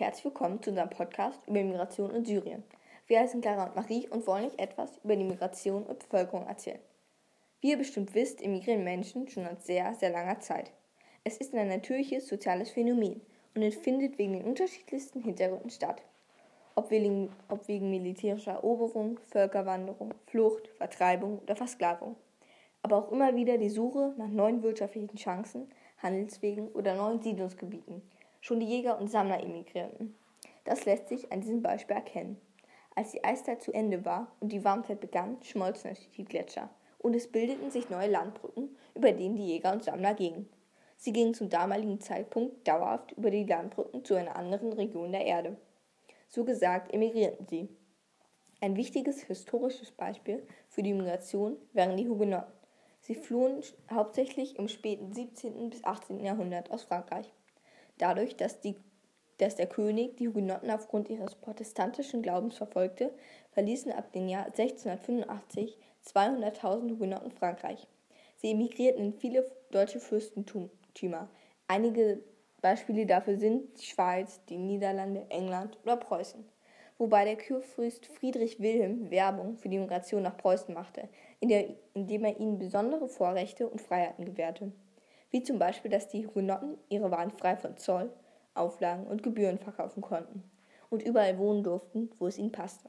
herzlich willkommen zu unserem Podcast über Migration in Syrien. Wir heißen Clara und Marie und wollen euch etwas über die Migration und Bevölkerung erzählen. Wie ihr bestimmt wisst, emigrieren Menschen schon seit sehr, sehr langer Zeit. Es ist ein natürliches soziales Phänomen und es findet wegen den unterschiedlichsten Hintergründen statt. Ob wegen, ob wegen militärischer Eroberung, Völkerwanderung, Flucht, Vertreibung oder Versklavung. Aber auch immer wieder die Suche nach neuen wirtschaftlichen Chancen, Handelswegen oder neuen Siedlungsgebieten – Schon die Jäger und Sammler emigrierten. Das lässt sich an diesem Beispiel erkennen. Als die Eiszeit zu Ende war und die Warmzeit begann, schmolzen die Gletscher und es bildeten sich neue Landbrücken, über denen die Jäger und Sammler gingen. Sie gingen zum damaligen Zeitpunkt dauerhaft über die Landbrücken zu einer anderen Region der Erde. So gesagt emigrierten sie. Ein wichtiges historisches Beispiel für die Migration wären die Hugenotten. Sie flohen hauptsächlich im späten 17. bis 18. Jahrhundert aus Frankreich dadurch, dass, die, dass der König die Hugenotten aufgrund ihres protestantischen Glaubens verfolgte, verließen ab dem Jahr 1685 200.000 Hugenotten Frankreich. Sie emigrierten in viele deutsche Fürstentümer. Einige Beispiele dafür sind die Schweiz, die Niederlande, England oder Preußen. Wobei der Kurfürst Friedrich Wilhelm Werbung für die Migration nach Preußen machte, indem er ihnen besondere Vorrechte und Freiheiten gewährte wie zum Beispiel, dass die Hugenotten ihre Waren frei von Zoll, Auflagen und Gebühren verkaufen konnten und überall wohnen durften, wo es ihnen passte.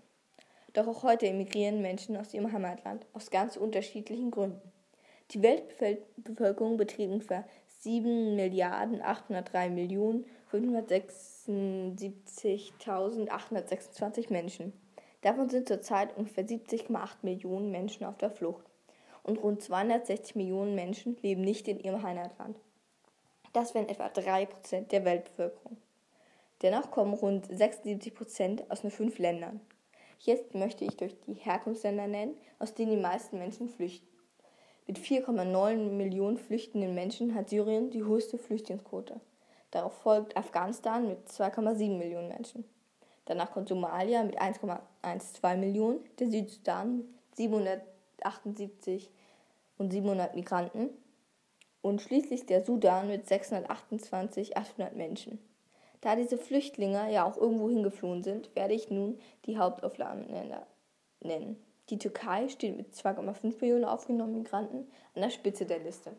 Doch auch heute emigrieren Menschen aus ihrem Heimatland aus ganz unterschiedlichen Gründen. Die Weltbevölkerung beträgt ungefähr 7 Milliarden 803 Millionen 576.826 Menschen. Davon sind zurzeit ungefähr 70,8 Millionen Menschen auf der Flucht und rund 260 Millionen Menschen leben nicht in ihrem Heimatland. Das wären etwa 3% der Weltbevölkerung. Dennoch kommen rund 76% aus nur fünf Ländern. Jetzt möchte ich durch die Herkunftsländer nennen, aus denen die meisten Menschen flüchten. Mit 4,9 Millionen flüchtenden Menschen hat Syrien die höchste Flüchtlingsquote. Darauf folgt Afghanistan mit 2,7 Millionen Menschen. Danach kommt Somalia mit 1,12 Millionen, der Südsudan mit 778 und 700 Migranten und schließlich der Sudan mit 628 800 Menschen. Da diese Flüchtlinge ja auch irgendwo hingeflohen sind, werde ich nun die Hauptaufnahmeländer nennen. Die Türkei steht mit 2,5 Millionen aufgenommenen Migranten an der Spitze der Liste.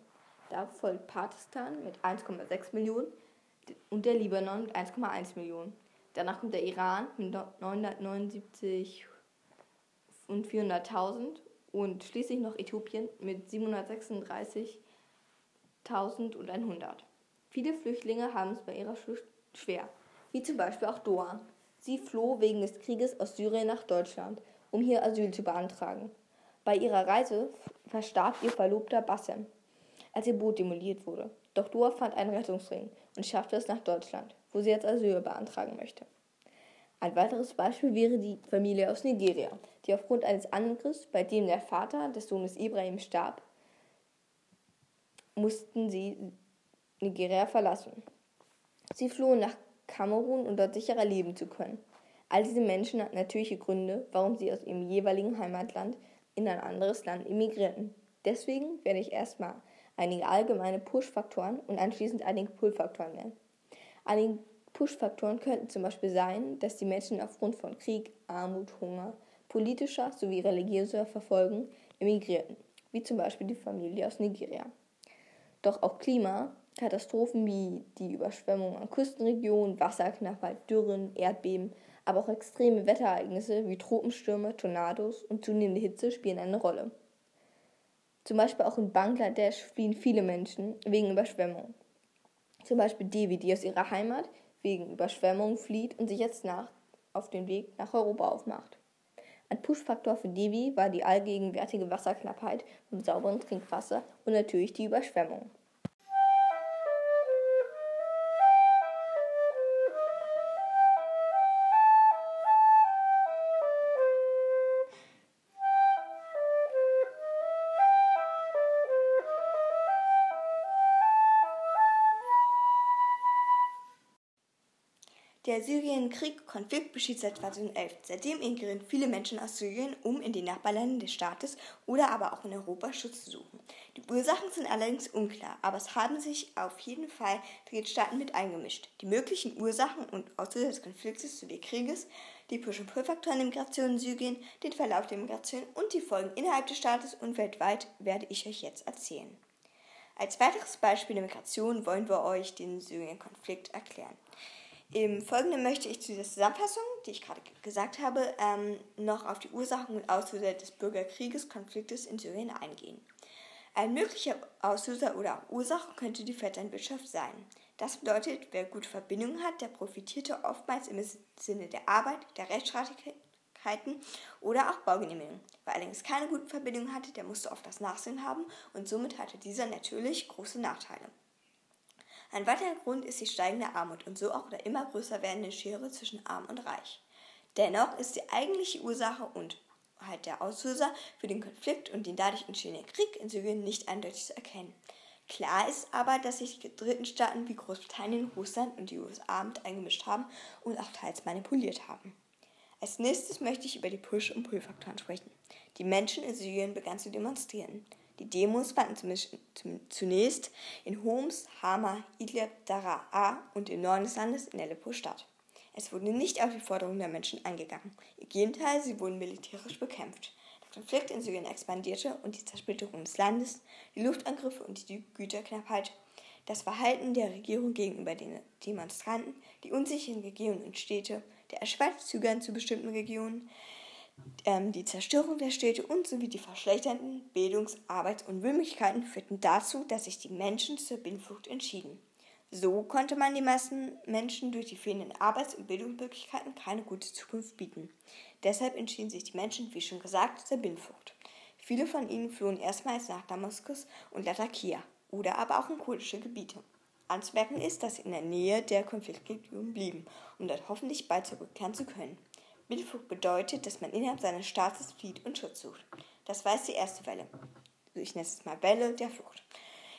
Da folgt Pakistan mit 1,6 Millionen und der Libanon mit 1,1 Millionen. Danach kommt der Iran mit 979 und 400.000 und schließlich noch Äthiopien mit 736.100. Viele Flüchtlinge haben es bei ihrer Flucht schwer, wie zum Beispiel auch Doan. Sie floh wegen des Krieges aus Syrien nach Deutschland, um hier Asyl zu beantragen. Bei ihrer Reise verstarb ihr Verlobter Bassem, als ihr Boot demoliert wurde. Doch Doa fand einen Rettungsring und schaffte es nach Deutschland, wo sie jetzt Asyl beantragen möchte. Ein weiteres Beispiel wäre die Familie aus Nigeria, die aufgrund eines Angriffs, bei dem der Vater des Sohnes Ibrahim starb, mussten sie Nigeria verlassen. Sie flohen nach Kamerun, um dort sicherer leben zu können. All diese Menschen hatten natürliche Gründe, warum sie aus ihrem jeweiligen Heimatland in ein anderes Land emigrierten. Deswegen werde ich erstmal einige allgemeine Push-Faktoren und anschließend einige Pull-Faktoren nennen. Einige Push-Faktoren könnten zum Beispiel sein, dass die Menschen aufgrund von Krieg, Armut, Hunger, politischer sowie religiöser Verfolgung emigrierten, wie zum Beispiel die Familie aus Nigeria. Doch auch Klimakatastrophen wie die Überschwemmung an Küstenregionen, Wasserknappheit, Dürren, Erdbeben, aber auch extreme Wetterereignisse wie Tropenstürme, Tornados und zunehmende Hitze spielen eine Rolle. Zum Beispiel auch in Bangladesch fliehen viele Menschen wegen Überschwemmung. Zum Beispiel Devi, die aus ihrer Heimat wegen Überschwemmung flieht und sich jetzt nach, auf den Weg nach Europa aufmacht. Ein Push-Faktor für Devi war die allgegenwärtige Wasserknappheit und sauberen Trinkwasser und natürlich die Überschwemmung. Der Syrienkrieg-Konflikt besteht seit 2011. Seitdem emigrieren viele Menschen aus Syrien, um in die Nachbarländer des Staates oder aber auch in Europa Schutz zu suchen. Die Ursachen sind allerdings unklar, aber es haben sich auf jeden Fall Drittstaaten mit eingemischt. Die möglichen Ursachen und Auslöser des Konfliktes sowie Krieges, die Push- und Pull-Faktoren der Migration in Syrien, den Verlauf der Migration und die Folgen innerhalb des Staates und weltweit werde ich euch jetzt erzählen. Als weiteres Beispiel der Migration wollen wir euch den Syrien-Konflikt erklären. Im Folgenden möchte ich zu dieser Zusammenfassung, die ich gerade gesagt habe, ähm, noch auf die Ursachen und Auslöser des Bürgerkrieges, Konfliktes in Syrien eingehen. Ein möglicher Auslöser oder auch Ursache könnte die Vetternwirtschaft sein. Das bedeutet, wer gute Verbindungen hat, der profitierte oftmals im Sinne der Arbeit, der Rechtsstreitigkeiten oder auch Baugenehmigungen. Wer allerdings keine guten Verbindungen hatte, der musste oft das Nachsehen haben und somit hatte dieser natürlich große Nachteile. Ein weiterer Grund ist die steigende Armut und so auch der immer größer werdende Schere zwischen Arm und Reich. Dennoch ist die eigentliche Ursache und halt der Auslöser für den Konflikt und den dadurch entstehenden Krieg in Syrien nicht eindeutig zu erkennen. Klar ist aber, dass sich die dritten Staaten wie Großbritannien, Russland und die USA mit eingemischt haben und auch teils manipuliert haben. Als nächstes möchte ich über die Push- und Pull-Faktoren sprechen. Die Menschen in Syrien begannen zu demonstrieren. Die Demos fanden zunächst in Homs, Hama, Idlib, Daraa und im Norden des Landes in Aleppo statt. Es wurde nicht auf die Forderungen der Menschen eingegangen. Im Gegenteil, sie wurden militärisch bekämpft. Der Konflikt in Syrien expandierte und die Zersplitterung des Landes, die Luftangriffe und die Güterknappheit, das Verhalten der Regierung gegenüber den Demonstranten, die unsicheren Regionen und Städte, der erschwerte Zugang zu bestimmten Regionen, ähm, die Zerstörung der Städte und sowie die verschlechternden Bildungs-, Arbeits- und Wohnmöglichkeiten führten dazu, dass sich die Menschen zur Binnenflucht entschieden. So konnte man den meisten Menschen durch die fehlenden Arbeits- und Bildungsmöglichkeiten keine gute Zukunft bieten. Deshalb entschieden sich die Menschen, wie schon gesagt, zur Binnenflucht. Viele von ihnen flohen erstmals nach Damaskus und Latakia oder aber auch in kurdische Gebiete. Anzumerken ist, dass sie in der Nähe der Konfliktregion blieben, um dort hoffentlich bald zurückkehren zu können. Mittelflug bedeutet, dass man innerhalb seines Staates flieht und Schutz sucht. Das war die erste Welle. Ich nenne es mal Welle der Flucht.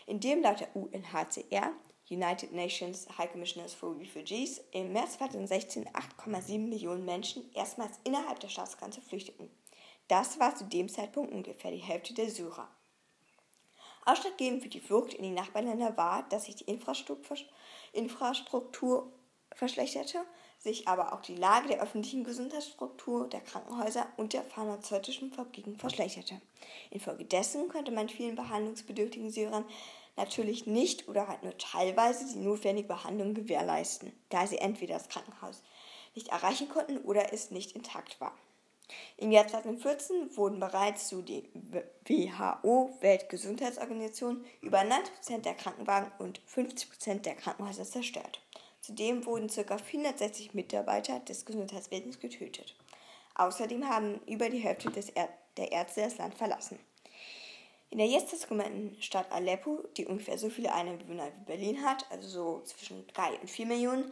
In dem laut der UNHCR, United Nations High Commissioners for Refugees, im März 2016 8,7 Millionen Menschen erstmals innerhalb der Staatsgrenze flüchteten. Das war zu dem Zeitpunkt ungefähr die Hälfte der Syrer. Ausschlaggebend für die Flucht in die Nachbarländer war, dass sich die Infrastruktur verschlechterte sich aber auch die Lage der öffentlichen Gesundheitsstruktur, der Krankenhäuser und der pharmazeutischen Fabriken verschlechterte. Infolgedessen konnte man vielen behandlungsbedürftigen Syrern natürlich nicht oder halt nur teilweise die notwendige Behandlung gewährleisten, da sie entweder das Krankenhaus nicht erreichen konnten oder es nicht intakt war. Im Jahr 2014 wurden bereits zu die WHO, Weltgesundheitsorganisation, über 90% der Krankenwagen und 50% der Krankenhäuser zerstört. Zudem wurden ca. 460 Mitarbeiter des Gesundheitswesens getötet. Außerdem haben über die Hälfte er der Ärzte das Land verlassen. In der jetzt genannten Stadt Aleppo, die ungefähr so viele Einwohner wie Berlin hat, also so zwischen 3 und 4 Millionen,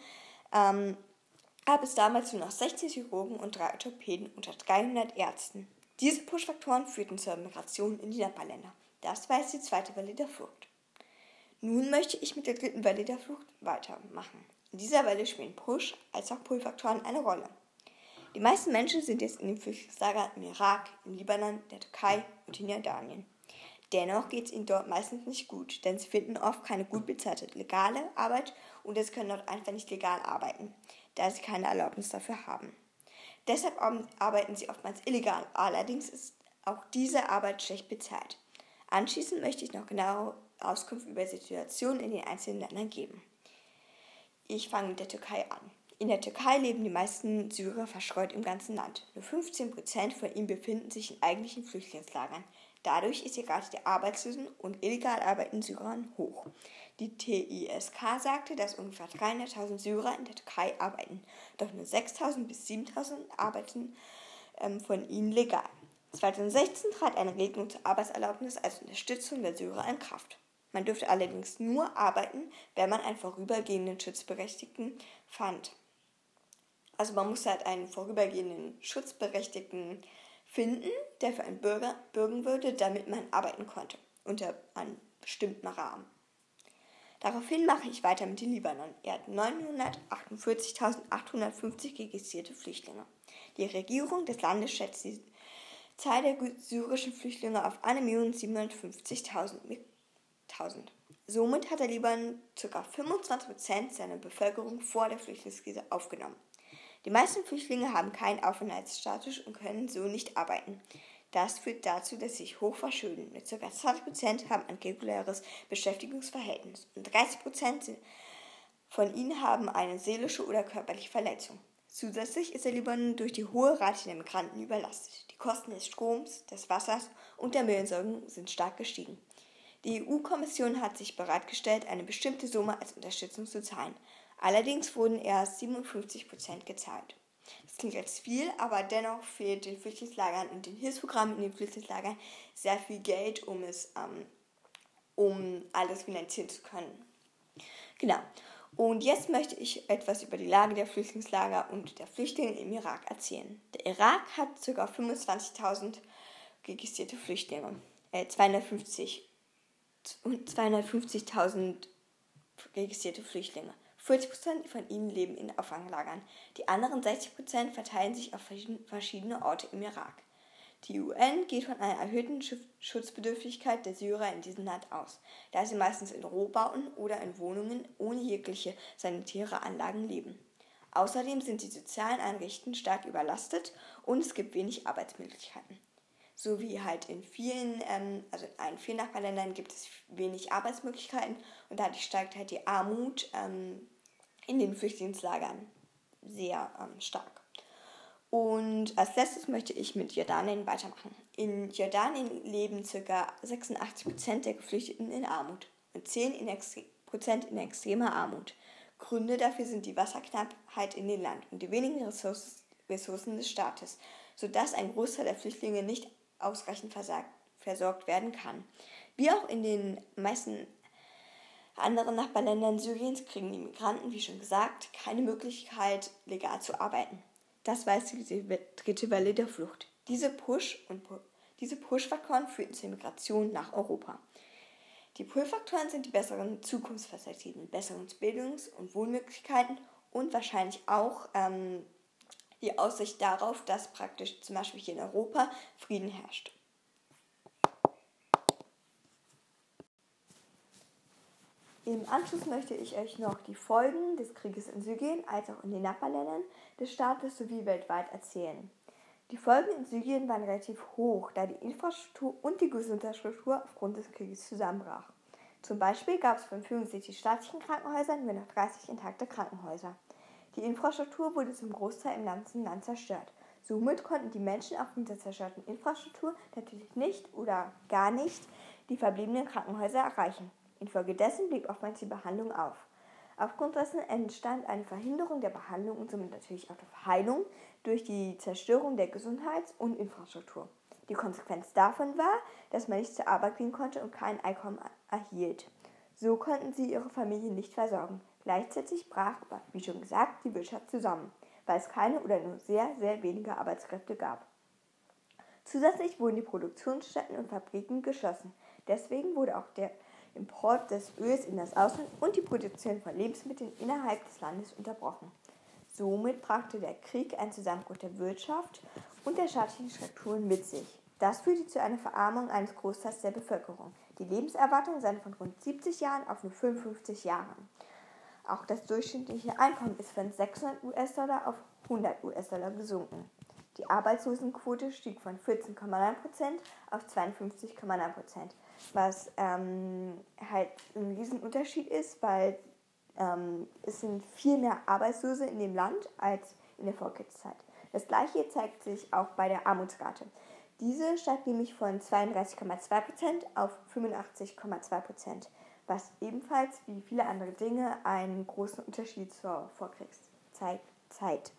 ähm, gab es damals nur noch 60 Chirurgen und 3 Orthopäden unter 300 Ärzten. Diese Push-Faktoren führten zur Migration in die Nachbarländer. Das war jetzt die zweite Welle der Flucht. Nun möchte ich mit der dritten Welle der Flucht weitermachen. In dieser Welle spielen Push- als auch Pull-Faktoren eine Rolle. Die meisten Menschen sind jetzt in den Flüchtlingslagern im Irak, im Libanon, der Türkei und in Jordanien. Dennoch geht es ihnen dort meistens nicht gut, denn sie finden oft keine gut bezahlte legale Arbeit und es können dort einfach nicht legal arbeiten, da sie keine Erlaubnis dafür haben. Deshalb arbeiten sie oftmals illegal, allerdings ist auch diese Arbeit schlecht bezahlt. Anschließend möchte ich noch genauere Auskunft über Situationen in den einzelnen Ländern geben. Ich fange mit der Türkei an. In der Türkei leben die meisten Syrer verstreut im ganzen Land. Nur 15% von ihnen befinden sich in eigentlichen Flüchtlingslagern. Dadurch ist die Rate der Arbeitslosen und illegal arbeitenden Syrern hoch. Die TISK sagte, dass ungefähr 300.000 Syrer in der Türkei arbeiten, doch nur 6.000 bis 7.000 arbeiten ähm, von ihnen legal. 2016 trat eine Regelung zur Arbeitserlaubnis als Unterstützung der Syrer in Kraft. Man dürfte allerdings nur arbeiten, wenn man einen vorübergehenden Schutzberechtigten fand. Also man muss halt einen vorübergehenden Schutzberechtigten finden, der für einen Bürger bürgen würde, damit man arbeiten konnte, unter einem bestimmten Rahmen. Daraufhin mache ich weiter mit dem Libanon. Er hat 948.850 registrierte Flüchtlinge. Die Regierung des Landes schätzt die Zahl der syrischen Flüchtlinge auf 1.750.000. Somit hat der Libanon ca. 25% seiner Bevölkerung vor der Flüchtlingskrise aufgenommen. Die meisten Flüchtlinge haben keinen Aufenthaltsstatus und können so nicht arbeiten. Das führt dazu, dass sie sich hoch verschulden. Mit ca. 20% haben ein reguläres Beschäftigungsverhältnis und 30% von ihnen haben eine seelische oder körperliche Verletzung. Zusätzlich ist der Libanon durch die hohe Rate der Migranten überlastet. Die Kosten des Stroms, des Wassers und der Müllentsorgung sind stark gestiegen. Die EU-Kommission hat sich bereitgestellt, eine bestimmte Summe als Unterstützung zu zahlen. Allerdings wurden erst 57 Prozent gezahlt. Das klingt als viel, aber dennoch fehlt den Flüchtlingslagern und den Hilfsprogrammen in den Flüchtlingslagern sehr viel Geld, um es ähm, um alles finanzieren zu können. Genau. Und jetzt möchte ich etwas über die Lage der Flüchtlingslager und der Flüchtlinge im Irak erzählen. Der Irak hat ca. 25.000 registrierte Flüchtlinge, äh, 250 250.000 registrierte Flüchtlinge. 40% von ihnen leben in Auffanglagern. Die anderen 60% verteilen sich auf verschiedene Orte im Irak. Die UN geht von einer erhöhten Schutzbedürftigkeit der Syrer in diesem Land aus, da sie meistens in Rohbauten oder in Wohnungen ohne jegliche sanitäre Anlagen leben. Außerdem sind die sozialen Einrichtungen stark überlastet und es gibt wenig Arbeitsmöglichkeiten. So wie halt in vielen, ähm, also in allen vielen Nachbarländern gibt es wenig Arbeitsmöglichkeiten und dadurch steigt halt die Armut ähm, in den Flüchtlingslagern sehr ähm, stark. Und als letztes möchte ich mit Jordanien weitermachen. In Jordanien leben ca. 86% der Geflüchteten in Armut und 10% in, in extremer Armut. Gründe dafür sind die Wasserknappheit in dem Land und die wenigen Ressourcen des Staates, sodass ein Großteil der Flüchtlinge nicht ausreichend versorgt werden kann. Wie auch in den meisten anderen Nachbarländern Syriens kriegen die Migranten, wie schon gesagt, keine Möglichkeit, legal zu arbeiten. Das war jetzt die dritte Welle der Flucht. Diese Push- und diese Push-Faktoren führten zur Migration nach Europa. Die Pull-Faktoren sind die besseren Zukunftsperspektiven, besseren Bildungs- und Wohnmöglichkeiten und wahrscheinlich auch ähm, die Aussicht darauf, dass praktisch zum Beispiel hier in Europa Frieden herrscht. Im Anschluss möchte ich euch noch die Folgen des Krieges in Syrien als auch in den Nachbarländern des Staates sowie weltweit erzählen. Die Folgen in Syrien waren relativ hoch, da die Infrastruktur und die Gesundheitsstruktur aufgrund des Krieges zusammenbrach. Zum Beispiel gab es von 65 staatlichen Krankenhäusern nur noch 30 intakte Krankenhäuser. Die Infrastruktur wurde zum Großteil im ganzen Land zerstört. Somit konnten die Menschen aufgrund der zerstörten Infrastruktur natürlich nicht oder gar nicht die verbliebenen Krankenhäuser erreichen. Infolgedessen blieb oftmals die Behandlung auf. Aufgrund dessen entstand eine Verhinderung der Behandlung und somit natürlich auch der Heilung durch die Zerstörung der Gesundheits- und Infrastruktur. Die Konsequenz davon war, dass man nicht zur Arbeit gehen konnte und kein Einkommen erhielt. So konnten sie ihre Familie nicht versorgen. Gleichzeitig brach wie schon gesagt, die Wirtschaft zusammen, weil es keine oder nur sehr, sehr wenige Arbeitskräfte gab. Zusätzlich wurden die Produktionsstätten und Fabriken geschlossen. Deswegen wurde auch der Import des Öls in das Ausland und die Produktion von Lebensmitteln innerhalb des Landes unterbrochen. Somit brachte der Krieg einen Zusammenbruch der Wirtschaft und der staatlichen Strukturen mit sich. Das führte zu einer Verarmung eines Großteils der Bevölkerung. Die Lebenserwartung sank von rund 70 Jahren auf nur 55 Jahre. Auch das durchschnittliche Einkommen ist von 600 US-Dollar auf 100 US-Dollar gesunken. Die Arbeitslosenquote stieg von 14,9% auf 52,9%, was ähm, halt ein Riesenunterschied ist, weil ähm, es sind viel mehr Arbeitslose in dem Land als in der Vorkriegszeit. Das gleiche zeigt sich auch bei der Armutsrate. Diese steigt nämlich von 32,2% auf 85,2%, was ebenfalls wie viele andere Dinge einen großen Unterschied zur Vorkriegszeit zeigt.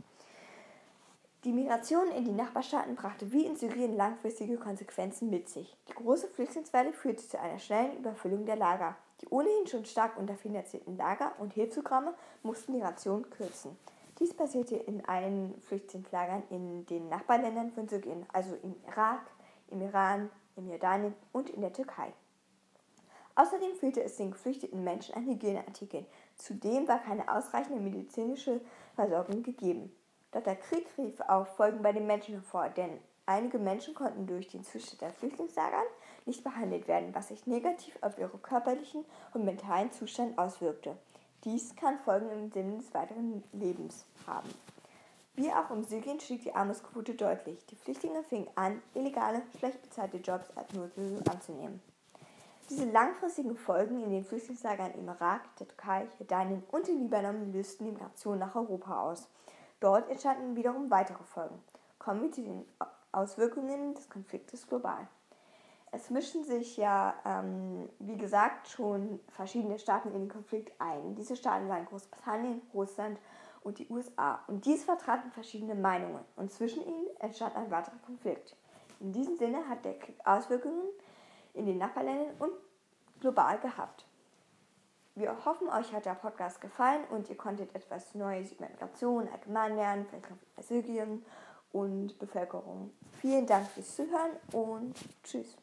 Die Migration in die Nachbarstaaten brachte wie in Syrien langfristige Konsequenzen mit sich. Die große Flüchtlingswelle führte zu einer schnellen Überfüllung der Lager. Die ohnehin schon stark unterfinanzierten Lager und Hilfsprogramme mussten die Ration kürzen. Dies passierte in allen Flüchtlingslagern in den Nachbarländern von Syrien, also im Irak, im Iran, im Jordanien und in der Türkei. Außerdem fehlte es den geflüchteten Menschen an Hygieneartikeln. Zudem war keine ausreichende medizinische Versorgung gegeben. Doch der Krieg rief auch Folgen bei den Menschen hervor, denn einige Menschen konnten durch den Zustand der Flüchtlingslagern nicht behandelt werden, was sich negativ auf ihren körperlichen und mentalen Zustand auswirkte. Dies kann Folgen im Sinne des weiteren Lebens haben. Wie auch im Syrien stieg die Armutsquote deutlich. Die Flüchtlinge fingen an, illegale, schlecht bezahlte Jobs als Notlösung anzunehmen. Diese langfristigen Folgen in den Flüchtlingslagern im Irak, der Türkei, Jordanien und im Libanon lösten die Migration nach Europa aus. Dort entstanden wiederum weitere Folgen. Kommen wir zu den Auswirkungen des Konfliktes global. Es mischen sich ja, ähm, wie gesagt, schon verschiedene Staaten in den Konflikt ein. Diese Staaten waren Großbritannien, Russland und die USA. Und dies vertraten verschiedene Meinungen. Und zwischen ihnen entstand ein weiterer Konflikt. In diesem Sinne hat der Krieg Auswirkungen in den Nachbarländern und global gehabt. Wir hoffen, euch hat der Podcast gefallen und ihr konntet etwas Neues über Migration allgemein lernen, vielleicht noch und Bevölkerung. Vielen Dank fürs Zuhören und tschüss.